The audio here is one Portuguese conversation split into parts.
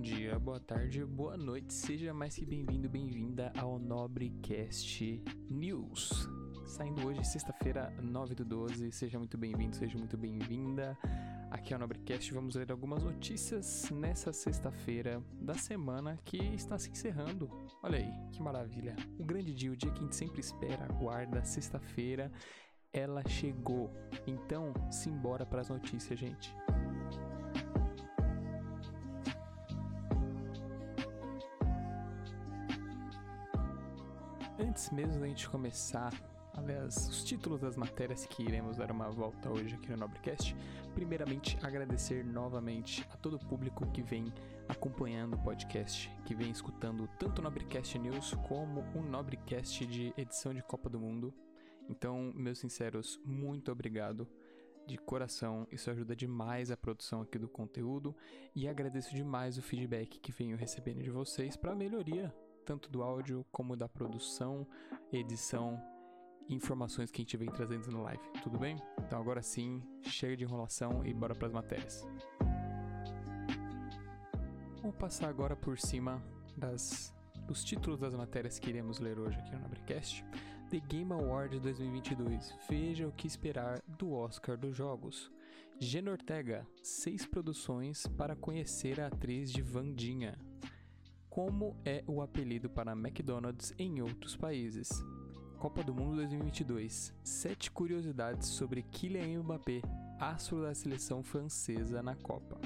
bom dia, boa tarde, boa noite, seja mais que bem-vindo, bem-vinda ao Nobrecast News. Saindo hoje, sexta-feira, 9 do 12, seja muito bem-vindo, seja muito bem-vinda. Aqui é o Nobrecast, vamos ler algumas notícias nessa sexta-feira da semana que está se encerrando. Olha aí, que maravilha. O grande dia, o dia que a gente sempre espera, aguarda, sexta-feira, ela chegou. Então, simbora para as notícias, gente. Antes mesmo da gente começar, aliás, os títulos das matérias que iremos dar uma volta hoje aqui no Nobrecast, primeiramente agradecer novamente a todo o público que vem acompanhando o podcast, que vem escutando tanto o Nobrecast News como o Nobrecast de edição de Copa do Mundo. Então, meus sinceros, muito obrigado de coração, isso ajuda demais a produção aqui do conteúdo e agradeço demais o feedback que venho recebendo de vocês para melhoria tanto do áudio como da produção, edição informações que a gente vem trazendo no live. Tudo bem? Então agora sim, chega de enrolação e bora para as matérias. Vamos passar agora por cima das dos títulos das matérias que iremos ler hoje aqui no Nobrecast. The Game Award 2022. Veja o que esperar do Oscar dos Jogos. Gena Ortega, seis produções para conhecer a atriz de Vandinha como é o apelido para McDonald's em outros países. Copa do Mundo 2022. Sete curiosidades sobre Kylian Mbappé, astro da seleção francesa na Copa.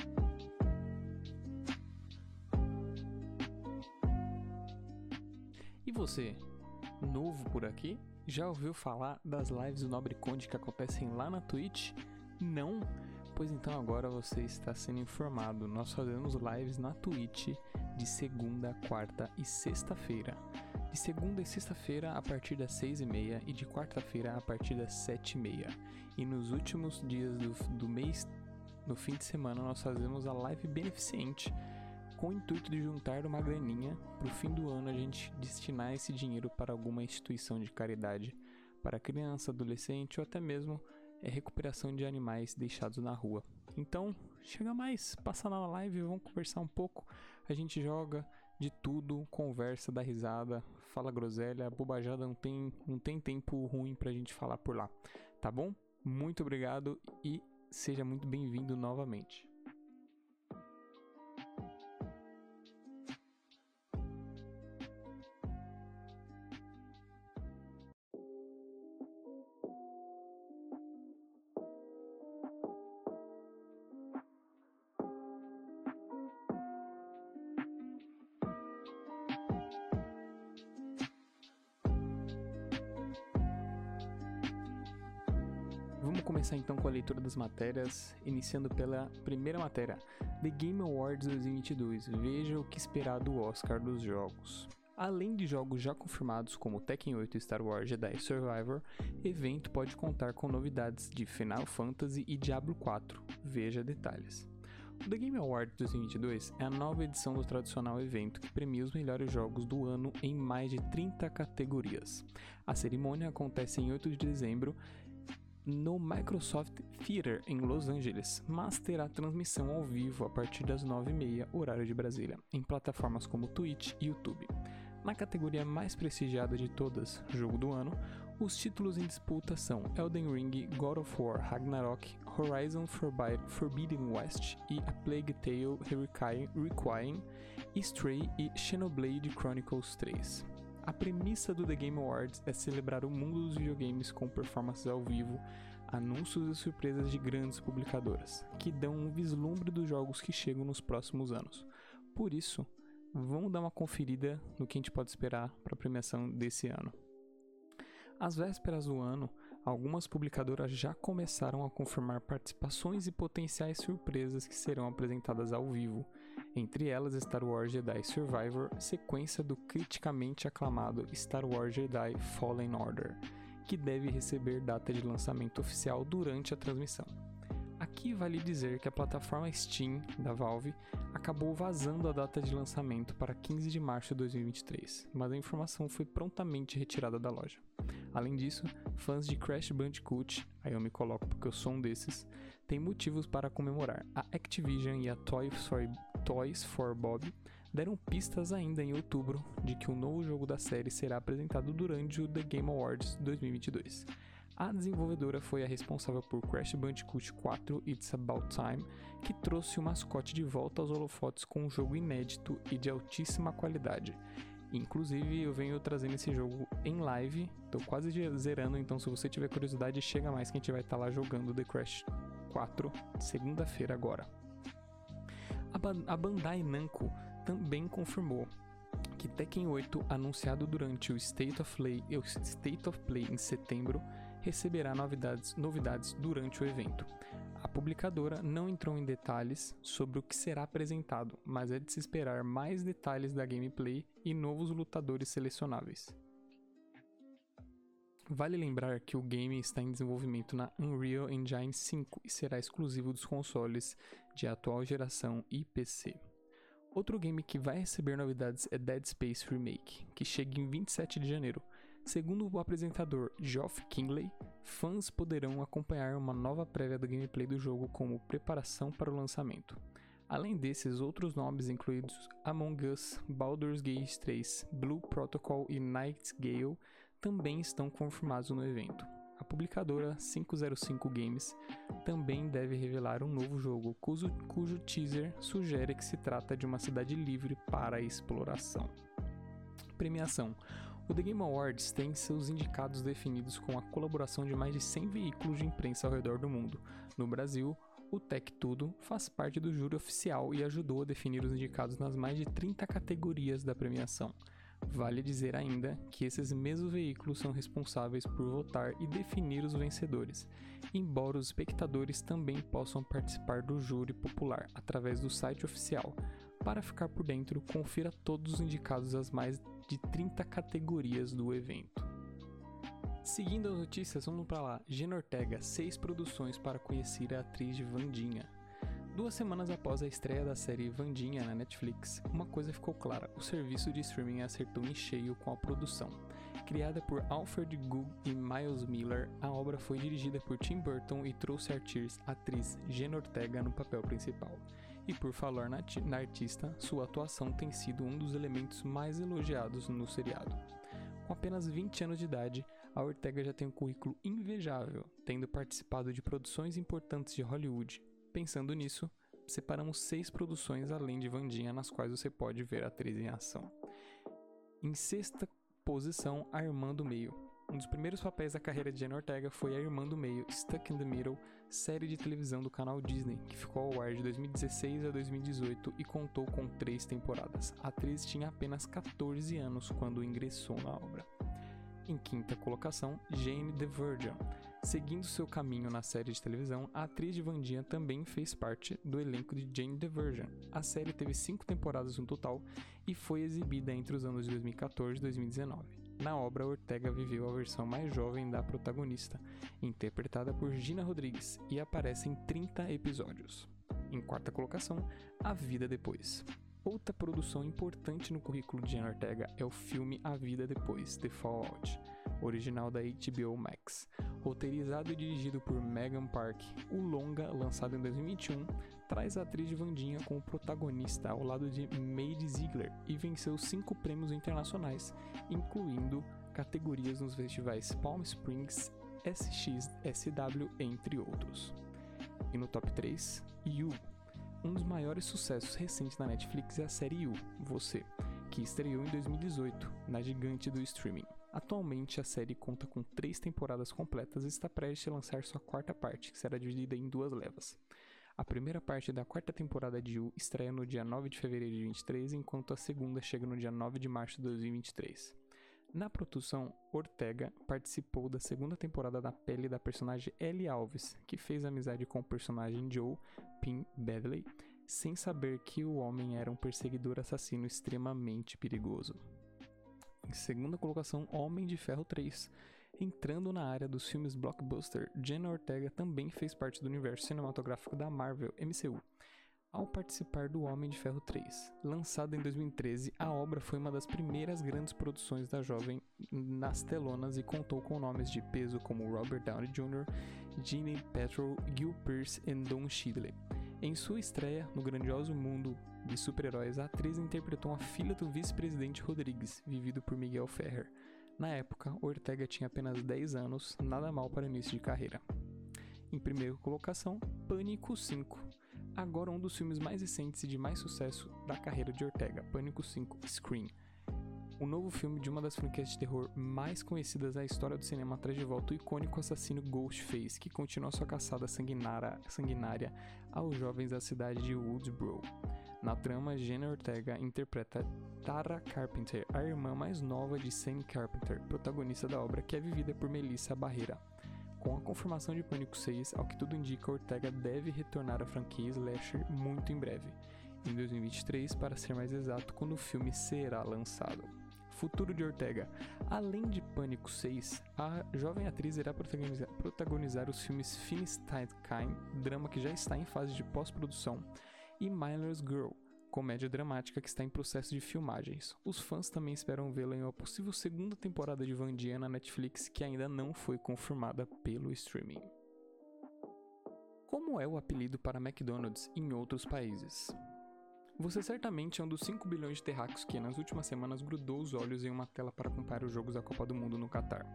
E você, novo por aqui? Já ouviu falar das lives do Nobre Conde que acontecem lá na Twitch? Não? Pois então agora você está sendo informado. Nós fazemos lives na Twitch de segunda, quarta e sexta-feira. De segunda e sexta-feira a partir das seis e meia e de quarta-feira a partir das sete e meia. E nos últimos dias do, do mês, no fim de semana, nós fazemos a live beneficente com o intuito de juntar uma graninha para o fim do ano a gente destinar esse dinheiro para alguma instituição de caridade para criança, adolescente ou até mesmo é recuperação de animais deixados na rua. Então, chega mais, passa na live, vamos conversar um pouco. A gente joga de tudo, conversa, dá risada, fala groselha, bobajada, não tem, não tem tempo ruim pra gente falar por lá, tá bom? Muito obrigado e seja muito bem-vindo novamente. Começar então com a leitura das matérias, iniciando pela primeira matéria, The Game Awards 2022. Veja o que esperar do Oscar dos jogos. Além de jogos já confirmados como Tekken 8 e Star Wars Jedi Survivor, evento pode contar com novidades de Final Fantasy e Diablo 4. Veja detalhes. O The Game Awards 2022 é a nova edição do tradicional evento que premia os melhores jogos do ano em mais de 30 categorias. A cerimônia acontece em 8 de dezembro no Microsoft Theater em Los Angeles, mas terá transmissão ao vivo a partir das 9h30 horário de Brasília, em plataformas como Twitch e YouTube. Na categoria mais prestigiada de todas, Jogo do Ano, os títulos em disputa são Elden Ring, God of War Ragnarok, Horizon Forbidden West e A Plague Tale Requiem, Stray e Xenoblade Chronicles 3. A premissa do The Game Awards é celebrar o mundo dos videogames com performances ao vivo, anúncios e surpresas de grandes publicadoras, que dão um vislumbre dos jogos que chegam nos próximos anos. Por isso, vamos dar uma conferida no que a gente pode esperar para a premiação desse ano. Às vésperas do ano, algumas publicadoras já começaram a confirmar participações e potenciais surpresas que serão apresentadas ao vivo, entre elas Star Wars Jedi Survivor, sequência do criticamente aclamado Star Wars Jedi Fallen Order, que deve receber data de lançamento oficial durante a transmissão. Aqui vale dizer que a plataforma Steam da Valve acabou vazando a data de lançamento para 15 de março de 2023, mas a informação foi prontamente retirada da loja. Além disso, fãs de Crash Bandicoot, aí eu me coloco porque eu sou um desses, tem motivos para comemorar. A Activision e a Toys for, Toys for Bob deram pistas ainda em outubro de que o novo jogo da série será apresentado durante o The Game Awards 2022. A desenvolvedora foi a responsável por Crash Bandicoot 4 It's About Time, que trouxe o mascote de volta aos holofotes com um jogo inédito e de altíssima qualidade. Inclusive, eu venho trazendo esse jogo em live, tô quase zerando, então se você tiver curiosidade, chega mais que a gente vai estar tá lá jogando The Crash 4 segunda-feira agora. A, ba a Bandai Namco também confirmou que Tekken 8, anunciado durante o State of Play, o State of Play em setembro, receberá novidades, novidades durante o evento. A publicadora não entrou em detalhes sobre o que será apresentado, mas é de se esperar mais detalhes da gameplay e novos lutadores selecionáveis. Vale lembrar que o game está em desenvolvimento na Unreal Engine 5 e será exclusivo dos consoles de atual geração e PC. Outro game que vai receber novidades é Dead Space Remake, que chega em 27 de janeiro. Segundo o apresentador Geoff Kingley, fãs poderão acompanhar uma nova prévia do gameplay do jogo como preparação para o lançamento. Além desses, outros nomes incluídos Among Us, Baldur's Gate 3, Blue Protocol e Nightingale também estão confirmados no evento. A publicadora 505 Games também deve revelar um novo jogo, cujo, cujo teaser sugere que se trata de uma cidade livre para exploração. Premiação: o The Game Awards tem seus indicados definidos com a colaboração de mais de 100 veículos de imprensa ao redor do mundo. No Brasil, o Tech Tudo faz parte do júri oficial e ajudou a definir os indicados nas mais de 30 categorias da premiação. Vale dizer ainda que esses mesmos veículos são responsáveis por votar e definir os vencedores, embora os espectadores também possam participar do júri popular através do site oficial. Para ficar por dentro, confira todos os indicados às mais de 30 categorias do evento. Seguindo as notícias, vamos para lá. Gina Ortega, seis produções para conhecer a atriz de Vandinha. Duas semanas após a estreia da série Vandinha na Netflix, uma coisa ficou clara: o serviço de streaming acertou em cheio com a produção. Criada por Alfred Goog e Miles Miller, a obra foi dirigida por Tim Burton e trouxe a atriz Gina Ortega no papel principal. E por falar na, na artista, sua atuação tem sido um dos elementos mais elogiados no seriado. Com apenas 20 anos de idade, a Ortega já tem um currículo invejável, tendo participado de produções importantes de Hollywood. Pensando nisso, separamos seis produções além de Vandinha nas quais você pode ver a atriz em ação. Em sexta posição, Armando Meio, um dos primeiros papéis da carreira de Jenna Ortega foi a irmã do meio, Stuck in the Middle, série de televisão do canal Disney, que ficou ao ar de 2016 a 2018 e contou com três temporadas. A atriz tinha apenas 14 anos quando ingressou na obra. Em quinta colocação, Jane the Virgin. Seguindo seu caminho na série de televisão, a atriz de Vandinha também fez parte do elenco de Jane the Virgin. A série teve cinco temporadas no total e foi exibida entre os anos de 2014 e 2019. Na obra, Ortega viveu a versão mais jovem da protagonista, interpretada por Gina Rodrigues, e aparece em 30 episódios. Em quarta colocação, A Vida Depois. Outra produção importante no currículo de Gina Ortega é o filme A Vida Depois, The Fallout, original da HBO Max. Roteirizado e dirigido por Megan Park, o longa, lançado em 2021, traz a atriz de Vandinha como protagonista ao lado de Maid Ziegler e venceu cinco prêmios internacionais, incluindo categorias nos festivais Palm Springs, SXSW, entre outros. E no top 3, You. Um dos maiores sucessos recentes da Netflix é a série You, Você, que estreou em 2018 na gigante do streaming. Atualmente, a série conta com três temporadas completas e está prestes a lançar sua quarta parte, que será dividida em duas levas. A primeira parte da quarta temporada de You estreia no dia 9 de fevereiro de 2023, enquanto a segunda chega no dia 9 de março de 2023. Na produção, Ortega participou da segunda temporada da pele da personagem Ellie Alves, que fez amizade com o personagem Joe Pin Badley, sem saber que o homem era um perseguidor assassino extremamente perigoso. Em segunda colocação, Homem de Ferro 3. Entrando na área dos filmes blockbuster, Jenna Ortega também fez parte do universo cinematográfico da Marvel MCU. ao participar do Homem de Ferro 3. Lançada em 2013, a obra foi uma das primeiras grandes produções da jovem nas telonas e contou com nomes de peso como Robert Downey Jr., Gene Petrol, Gil Pearce e Don Cheadle. Em sua estreia no grandioso mundo de super-heróis, a atriz interpretou a filha do vice-presidente Rodrigues, vivido por Miguel Ferrer. Na época, Ortega tinha apenas 10 anos, nada mal para início de carreira. Em primeira colocação, Pânico 5. Agora um dos filmes mais recentes e de mais sucesso da carreira de Ortega, Pânico 5 Scream. O novo filme de uma das franquias de terror mais conhecidas da história do cinema traz de volta o icônico assassino Ghostface, que continua sua caçada sanguinária, sanguinária aos jovens da cidade de Woodsboro. Na trama, Jenna Ortega interpreta Tara Carpenter, a irmã mais nova de Sam Carpenter, protagonista da obra que é vivida por Melissa Barreira. Com a confirmação de Pânico 6, ao que tudo indica, Ortega deve retornar à franquia Slasher muito em breve, em 2023, para ser mais exato, quando o filme será lançado. Futuro de Ortega. Além de Pânico 6, a jovem atriz irá protagonizar, protagonizar os filmes Finstein drama que já está em fase de pós-produção, e Miller's Girl, comédia dramática que está em processo de filmagens. Os fãs também esperam vê-la em uma possível segunda temporada de Vandia na Netflix que ainda não foi confirmada pelo streaming. Como é o apelido para McDonald's em outros países? Você certamente é um dos 5 bilhões de terráqueos que nas últimas semanas grudou os olhos em uma tela para acompanhar os jogos da Copa do Mundo no Catar.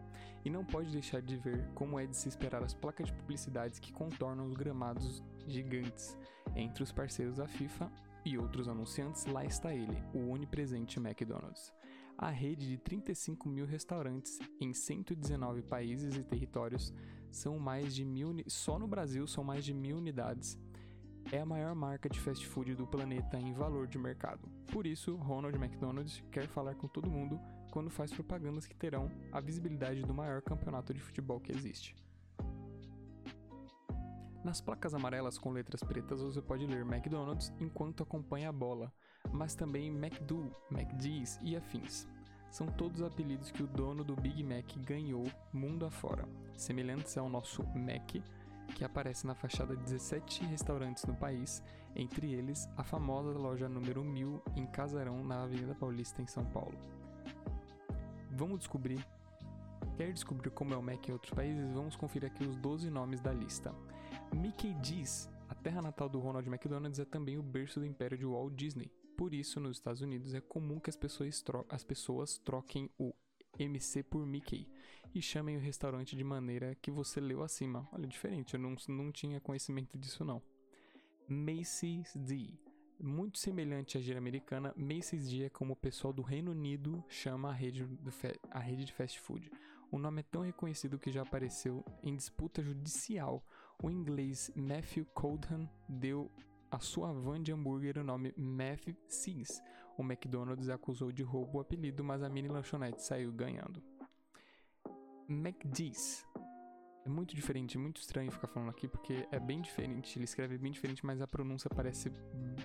E não pode deixar de ver como é de se esperar as placas de publicidades que contornam os gramados gigantes entre os parceiros da FIFA e outros anunciantes, lá está ele, o onipresente McDonald's. A rede de 35 mil restaurantes em 119 países e territórios são mais de mil, só no Brasil são mais de mil unidades. É a maior marca de fast food do planeta em valor de mercado. Por isso, Ronald McDonald quer falar com todo mundo quando faz propagandas que terão a visibilidade do maior campeonato de futebol que existe. Nas placas amarelas com letras pretas você pode ler McDonald's enquanto acompanha a bola, mas também McDo, McDee's e afins. São todos apelidos que o dono do Big Mac ganhou mundo afora, semelhantes ao nosso Mac, que aparece na fachada de 17 restaurantes no país, entre eles a famosa loja número 1000 em Casarão, na Avenida Paulista, em São Paulo. Vamos descobrir Quer descobrir como é o Mac em outros países? Vamos conferir aqui os 12 nomes da lista. Mickey D's, a terra natal do Ronald McDonald's, é também o berço do império de Walt Disney. Por isso, nos Estados Unidos é comum que as pessoas, as pessoas troquem o MC por Mickey e chamem o restaurante de maneira que você leu acima. Olha, diferente, eu não, não tinha conhecimento disso não. Macy's D. Muito semelhante à gira americana, Macy's D é como o pessoal do Reino Unido chama a rede, a rede de fast food. O nome é tão reconhecido que já apareceu em disputa judicial. O inglês Matthew Coldham deu a sua van de hambúrguer o nome Matthew Seas. O McDonald's acusou de roubo o apelido, mas a mini lanchonete saiu ganhando. McDee's. É muito diferente, muito estranho ficar falando aqui porque é bem diferente. Ele escreve bem diferente, mas a pronúncia aparece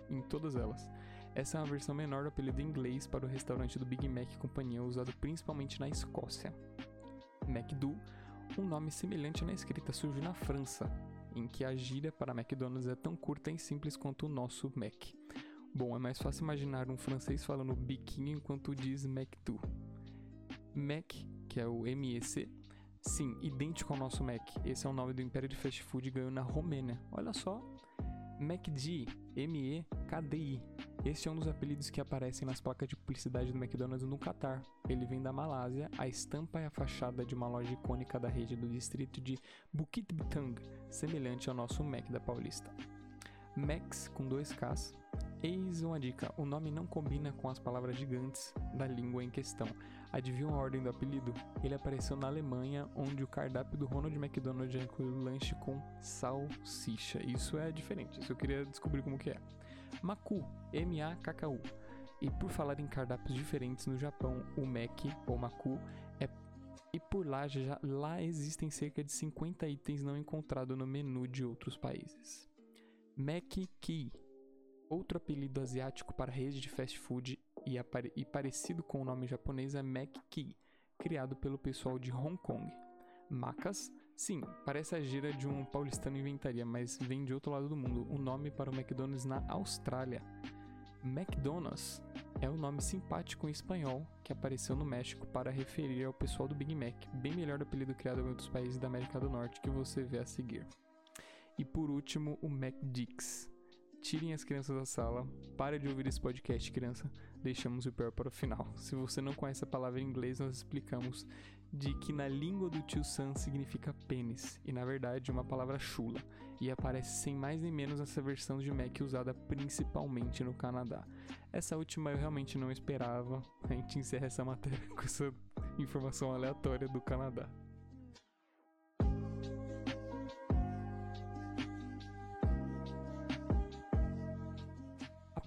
em todas elas. Essa é uma versão menor do apelido inglês para o restaurante do Big Mac companhia, usado principalmente na Escócia. McDo, um nome semelhante na escrita, surge na França, em que a gíria para McDonald's é tão curta e simples quanto o nosso Mac. Bom, é mais fácil imaginar um francês falando biquinho enquanto diz McDo. Mac, que é o MEC, sim, idêntico ao nosso Mac. Esse é o nome do império de fast food ganhou na Romênia. Olha só, MacD, M-E-K-D-I. Este é um dos apelidos que aparecem nas placas de publicidade do McDonald's no Catar. Ele vem da Malásia, a estampa é a fachada de uma loja icônica da rede do distrito de Bukit Bintang, semelhante ao nosso Mac da Paulista. Max, com dois Ks, Eis uma dica: o nome não combina com as palavras gigantes da língua em questão. Adivinha a ordem do apelido? Ele apareceu na Alemanha, onde o cardápio do Ronald McDonald inclui o lanche com salsicha. Isso é diferente, isso eu queria descobrir como que é. Maku, M-A-K-K-U. E por falar em cardápios diferentes no Japão, o Mac ou Maku é e por lá já lá existem cerca de 50 itens não encontrados no menu de outros países. Ki Outro apelido asiático para rede de fast food e, e parecido com o nome japonês é Ki, criado pelo pessoal de Hong Kong. Macas Sim, parece a gira de um paulistano inventaria, mas vem de outro lado do mundo. O nome para o McDonald's na Austrália. McDonald's é um nome simpático em espanhol que apareceu no México para referir ao pessoal do Big Mac, bem melhor do apelido criado em outros países da América do Norte que você vê a seguir. E por último, o McDix. Tirem as crianças da sala, pare de ouvir esse podcast, criança. Deixamos o pior para o final. Se você não conhece a palavra em inglês, nós explicamos de que na língua do tio Sam significa pênis, e na verdade uma palavra chula, e aparece sem mais nem menos nessa versão de Mac usada principalmente no Canadá. Essa última eu realmente não esperava. A gente encerra essa matéria com essa informação aleatória do Canadá.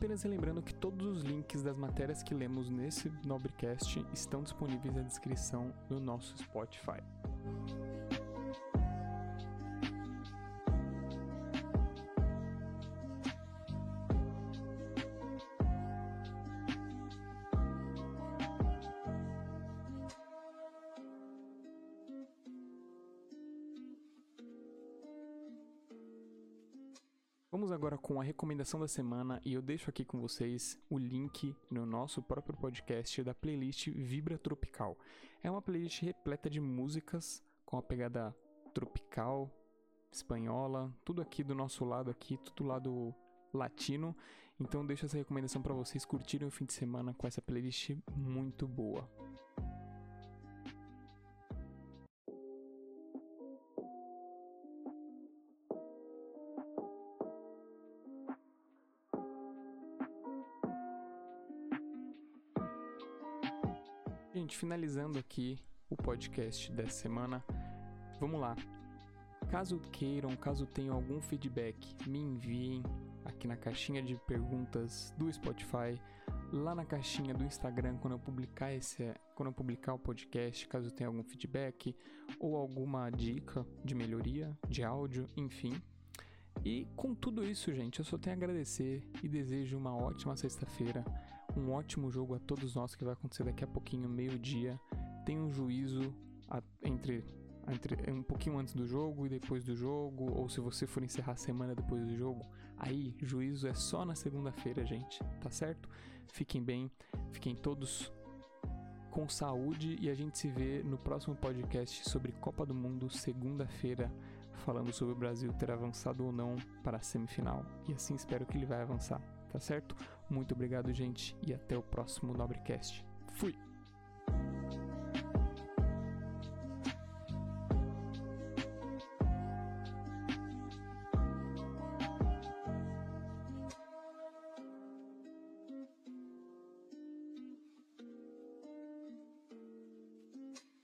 Apenas lembrando que todos os links das matérias que lemos nesse Nobrecast estão disponíveis na descrição do nosso Spotify. A recomendação da semana e eu deixo aqui com vocês o link no nosso próprio podcast da playlist Vibra Tropical. É uma playlist repleta de músicas com a pegada tropical, espanhola, tudo aqui do nosso lado aqui, tudo lado latino. Então deixo essa recomendação para vocês curtirem o fim de semana com essa playlist muito boa. Finalizando aqui o podcast dessa semana, vamos lá. Caso queiram, caso tenham algum feedback, me enviem aqui na caixinha de perguntas do Spotify, lá na caixinha do Instagram quando eu publicar esse, quando eu publicar o podcast, caso tenha algum feedback ou alguma dica de melhoria de áudio, enfim. E com tudo isso, gente, eu só tenho a agradecer e desejo uma ótima sexta-feira um ótimo jogo a todos nós que vai acontecer daqui a pouquinho, meio-dia. Tenha um juízo a, entre, entre um pouquinho antes do jogo e depois do jogo, ou se você for encerrar a semana depois do jogo, aí juízo é só na segunda-feira, gente, tá certo? Fiquem bem, fiquem todos com saúde e a gente se vê no próximo podcast sobre Copa do Mundo, segunda-feira, falando sobre o Brasil ter avançado ou não para a semifinal. E assim espero que ele vai avançar tá certo? Muito obrigado, gente, e até o próximo Nobrecast. Fui!